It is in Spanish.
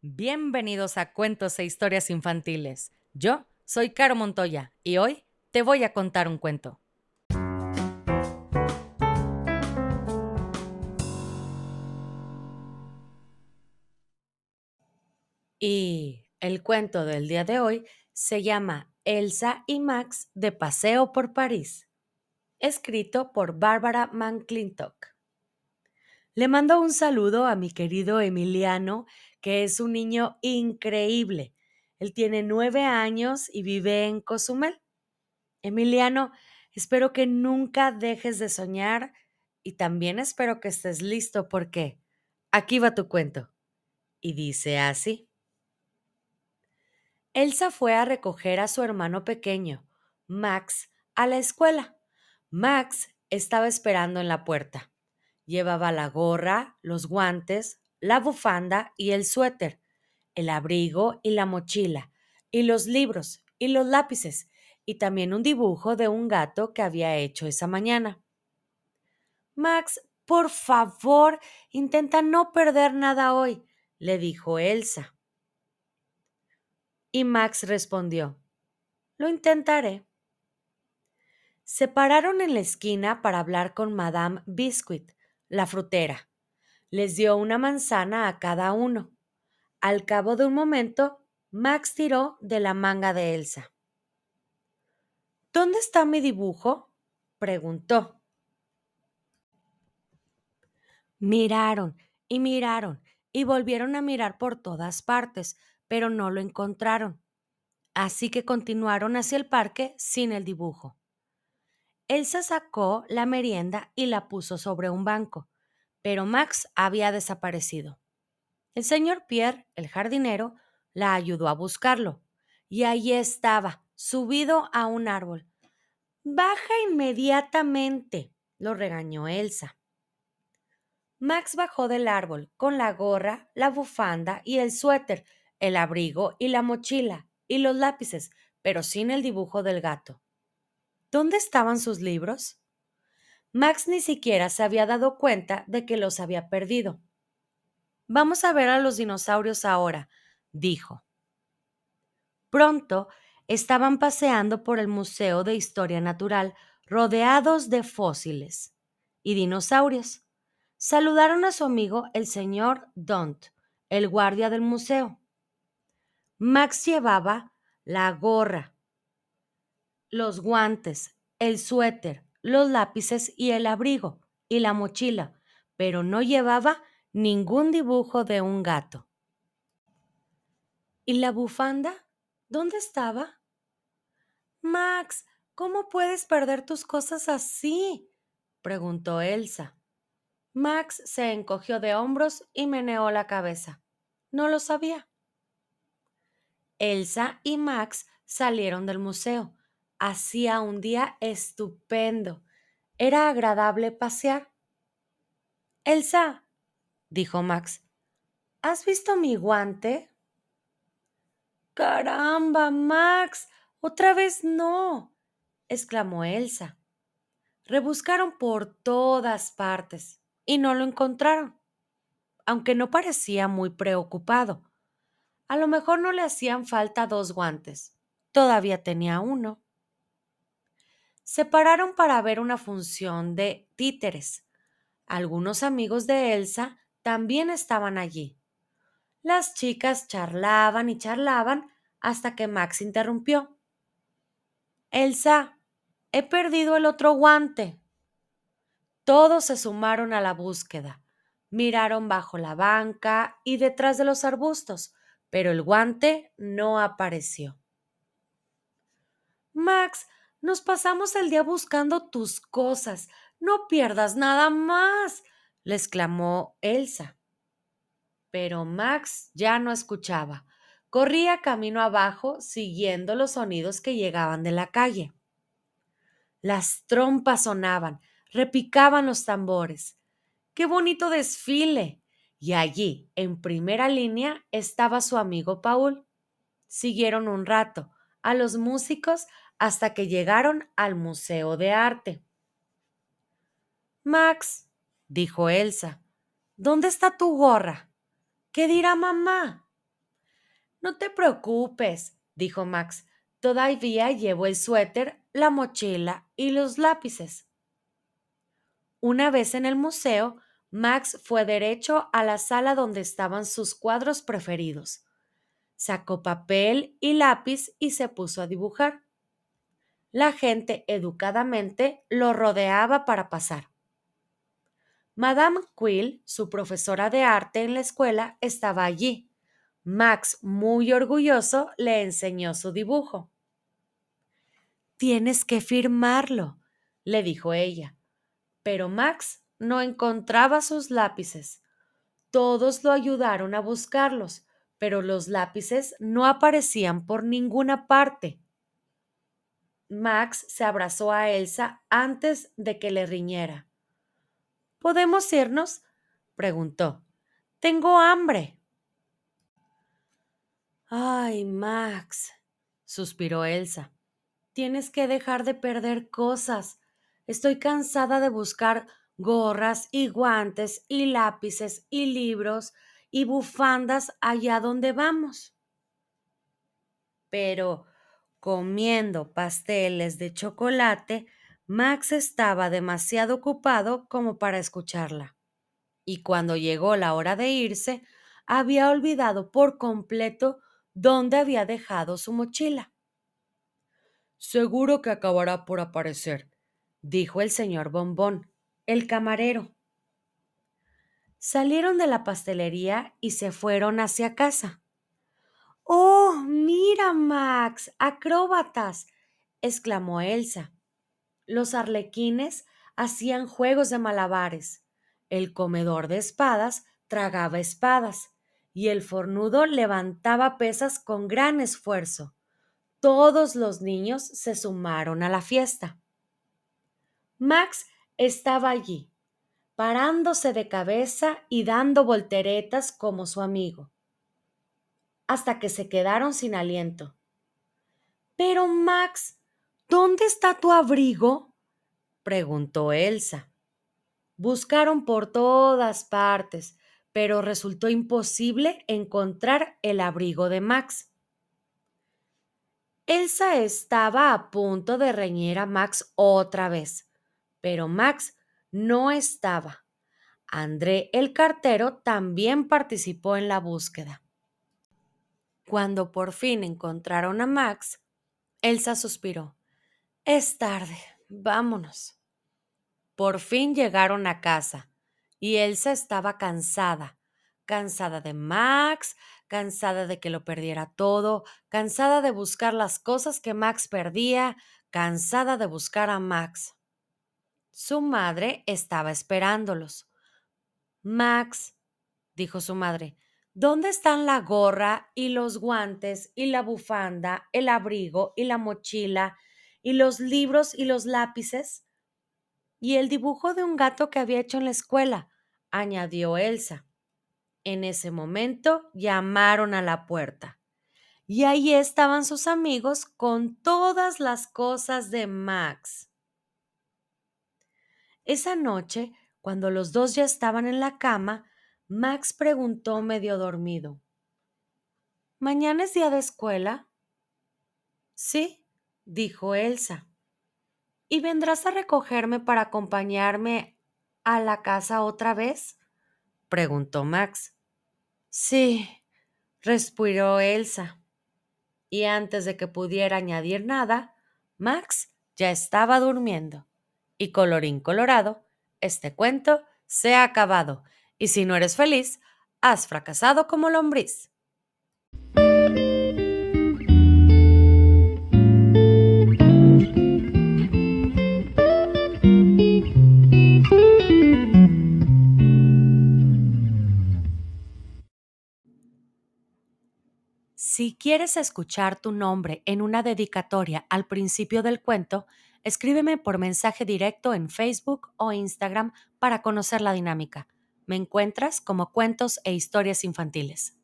Bienvenidos a Cuentos e Historias Infantiles. Yo soy Caro Montoya y hoy te voy a contar un cuento. Y el cuento del día de hoy se llama Elsa y Max de Paseo por París, escrito por Bárbara McClintock. Le mando un saludo a mi querido Emiliano, que es un niño increíble. Él tiene nueve años y vive en Cozumel. Emiliano, espero que nunca dejes de soñar y también espero que estés listo porque aquí va tu cuento. Y dice así. Elsa fue a recoger a su hermano pequeño, Max, a la escuela. Max estaba esperando en la puerta. Llevaba la gorra, los guantes, la bufanda y el suéter, el abrigo y la mochila, y los libros y los lápices, y también un dibujo de un gato que había hecho esa mañana. Max, por favor, intenta no perder nada hoy, le dijo Elsa. Y Max respondió, Lo intentaré. Se pararon en la esquina para hablar con Madame Biscuit, la frutera. Les dio una manzana a cada uno. Al cabo de un momento, Max tiró de la manga de Elsa. ¿Dónde está mi dibujo? preguntó. Miraron y miraron y volvieron a mirar por todas partes, pero no lo encontraron. Así que continuaron hacia el parque sin el dibujo. Elsa sacó la merienda y la puso sobre un banco, pero Max había desaparecido. El señor Pierre, el jardinero, la ayudó a buscarlo, y allí estaba, subido a un árbol. Baja inmediatamente, lo regañó Elsa. Max bajó del árbol con la gorra, la bufanda y el suéter, el abrigo y la mochila y los lápices, pero sin el dibujo del gato. ¿Dónde estaban sus libros? Max ni siquiera se había dado cuenta de que los había perdido. Vamos a ver a los dinosaurios ahora, dijo. Pronto estaban paseando por el Museo de Historia Natural rodeados de fósiles y dinosaurios. Saludaron a su amigo el señor Dont, el guardia del museo. Max llevaba la gorra, los guantes, el suéter, los lápices y el abrigo y la mochila, pero no llevaba ningún dibujo de un gato. ¿Y la bufanda? ¿Dónde estaba? Max, ¿cómo puedes perder tus cosas así? preguntó Elsa. Max se encogió de hombros y meneó la cabeza. No lo sabía. Elsa y Max salieron del museo Hacía un día estupendo. Era agradable pasear. Elsa, dijo Max, ¿has visto mi guante? Caramba, Max, otra vez no, exclamó Elsa. Rebuscaron por todas partes y no lo encontraron, aunque no parecía muy preocupado. A lo mejor no le hacían falta dos guantes. Todavía tenía uno se pararon para ver una función de títeres. Algunos amigos de Elsa también estaban allí. Las chicas charlaban y charlaban hasta que Max interrumpió. Elsa, he perdido el otro guante. Todos se sumaron a la búsqueda. Miraron bajo la banca y detrás de los arbustos, pero el guante no apareció. Max, nos pasamos el día buscando tus cosas. No pierdas nada más, le exclamó Elsa. Pero Max ya no escuchaba. Corría camino abajo siguiendo los sonidos que llegaban de la calle. Las trompas sonaban, repicaban los tambores. ¡Qué bonito desfile! Y allí, en primera línea, estaba su amigo Paul. Siguieron un rato, a los músicos hasta que llegaron al Museo de Arte. Max, dijo Elsa, ¿dónde está tu gorra? ¿Qué dirá mamá? No te preocupes, dijo Max. Todavía llevo el suéter, la mochila y los lápices. Una vez en el museo, Max fue derecho a la sala donde estaban sus cuadros preferidos. Sacó papel y lápiz y se puso a dibujar. La gente educadamente lo rodeaba para pasar. Madame Quill, su profesora de arte en la escuela, estaba allí. Max, muy orgulloso, le enseñó su dibujo. Tienes que firmarlo, le dijo ella. Pero Max no encontraba sus lápices. Todos lo ayudaron a buscarlos, pero los lápices no aparecían por ninguna parte. Max se abrazó a Elsa antes de que le riñera. ¿Podemos irnos? preguntó. Tengo hambre. Ay, Max, suspiró Elsa. Tienes que dejar de perder cosas. Estoy cansada de buscar gorras y guantes y lápices y libros y bufandas allá donde vamos. Pero comiendo pasteles de chocolate, Max estaba demasiado ocupado como para escucharla. Y cuando llegó la hora de irse, había olvidado por completo dónde había dejado su mochila. Seguro que acabará por aparecer, dijo el señor Bombón, el camarero. Salieron de la pastelería y se fueron hacia casa. Oh, mira, Max, acróbatas, exclamó Elsa. Los arlequines hacían juegos de malabares. El comedor de espadas tragaba espadas y el fornudo levantaba pesas con gran esfuerzo. Todos los niños se sumaron a la fiesta. Max estaba allí, parándose de cabeza y dando volteretas como su amigo, hasta que se quedaron sin aliento. Pero, Max, ¿dónde está tu abrigo? preguntó Elsa. Buscaron por todas partes, pero resultó imposible encontrar el abrigo de Max. Elsa estaba a punto de reñir a Max otra vez, pero Max no estaba. André el cartero también participó en la búsqueda. Cuando por fin encontraron a Max, Elsa suspiró. Es tarde, vámonos. Por fin llegaron a casa y Elsa estaba cansada, cansada de Max, cansada de que lo perdiera todo, cansada de buscar las cosas que Max perdía, cansada de buscar a Max. Su madre estaba esperándolos. Max, dijo su madre, ¿dónde están la gorra y los guantes y la bufanda, el abrigo y la mochila y los libros y los lápices? Y el dibujo de un gato que había hecho en la escuela, añadió Elsa. En ese momento llamaron a la puerta. Y ahí estaban sus amigos con todas las cosas de Max. Esa noche, cuando los dos ya estaban en la cama, Max preguntó medio dormido. ¿Mañana es día de escuela? Sí, dijo Elsa. ¿Y vendrás a recogerme para acompañarme a la casa otra vez? preguntó Max. Sí, respiró Elsa. Y antes de que pudiera añadir nada, Max ya estaba durmiendo. Y colorín colorado, este cuento se ha acabado, y si no eres feliz, has fracasado como lombriz. Si quieres escuchar tu nombre en una dedicatoria al principio del cuento, escríbeme por mensaje directo en Facebook o Instagram para conocer la dinámica. Me encuentras como cuentos e historias infantiles.